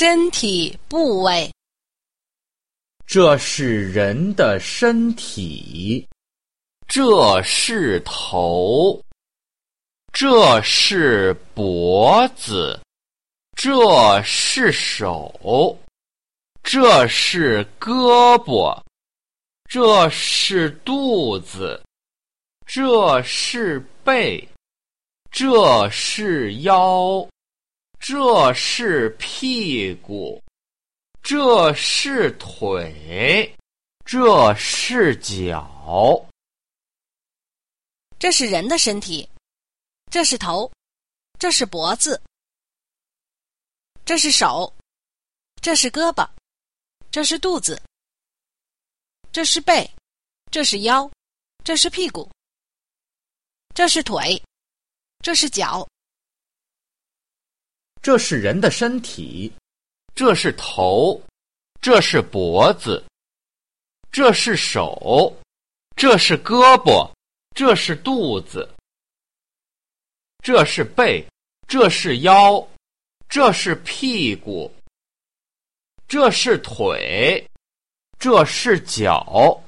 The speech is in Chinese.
身体部位，这是人的身体，这是头，这是脖子，这是手，这是胳膊，这是肚子，这是背，这是腰。这是屁股，这是腿，这是脚。这是人的身体，这是头，这是脖子，这是手，这是胳膊，这是肚子，这是背，这是腰，这是屁股，这是腿，这是脚。这是人的身体，这是头，这是脖子，这是手，这是胳膊，这是肚子，这是背，这是腰，这是屁股，这是腿，这是脚。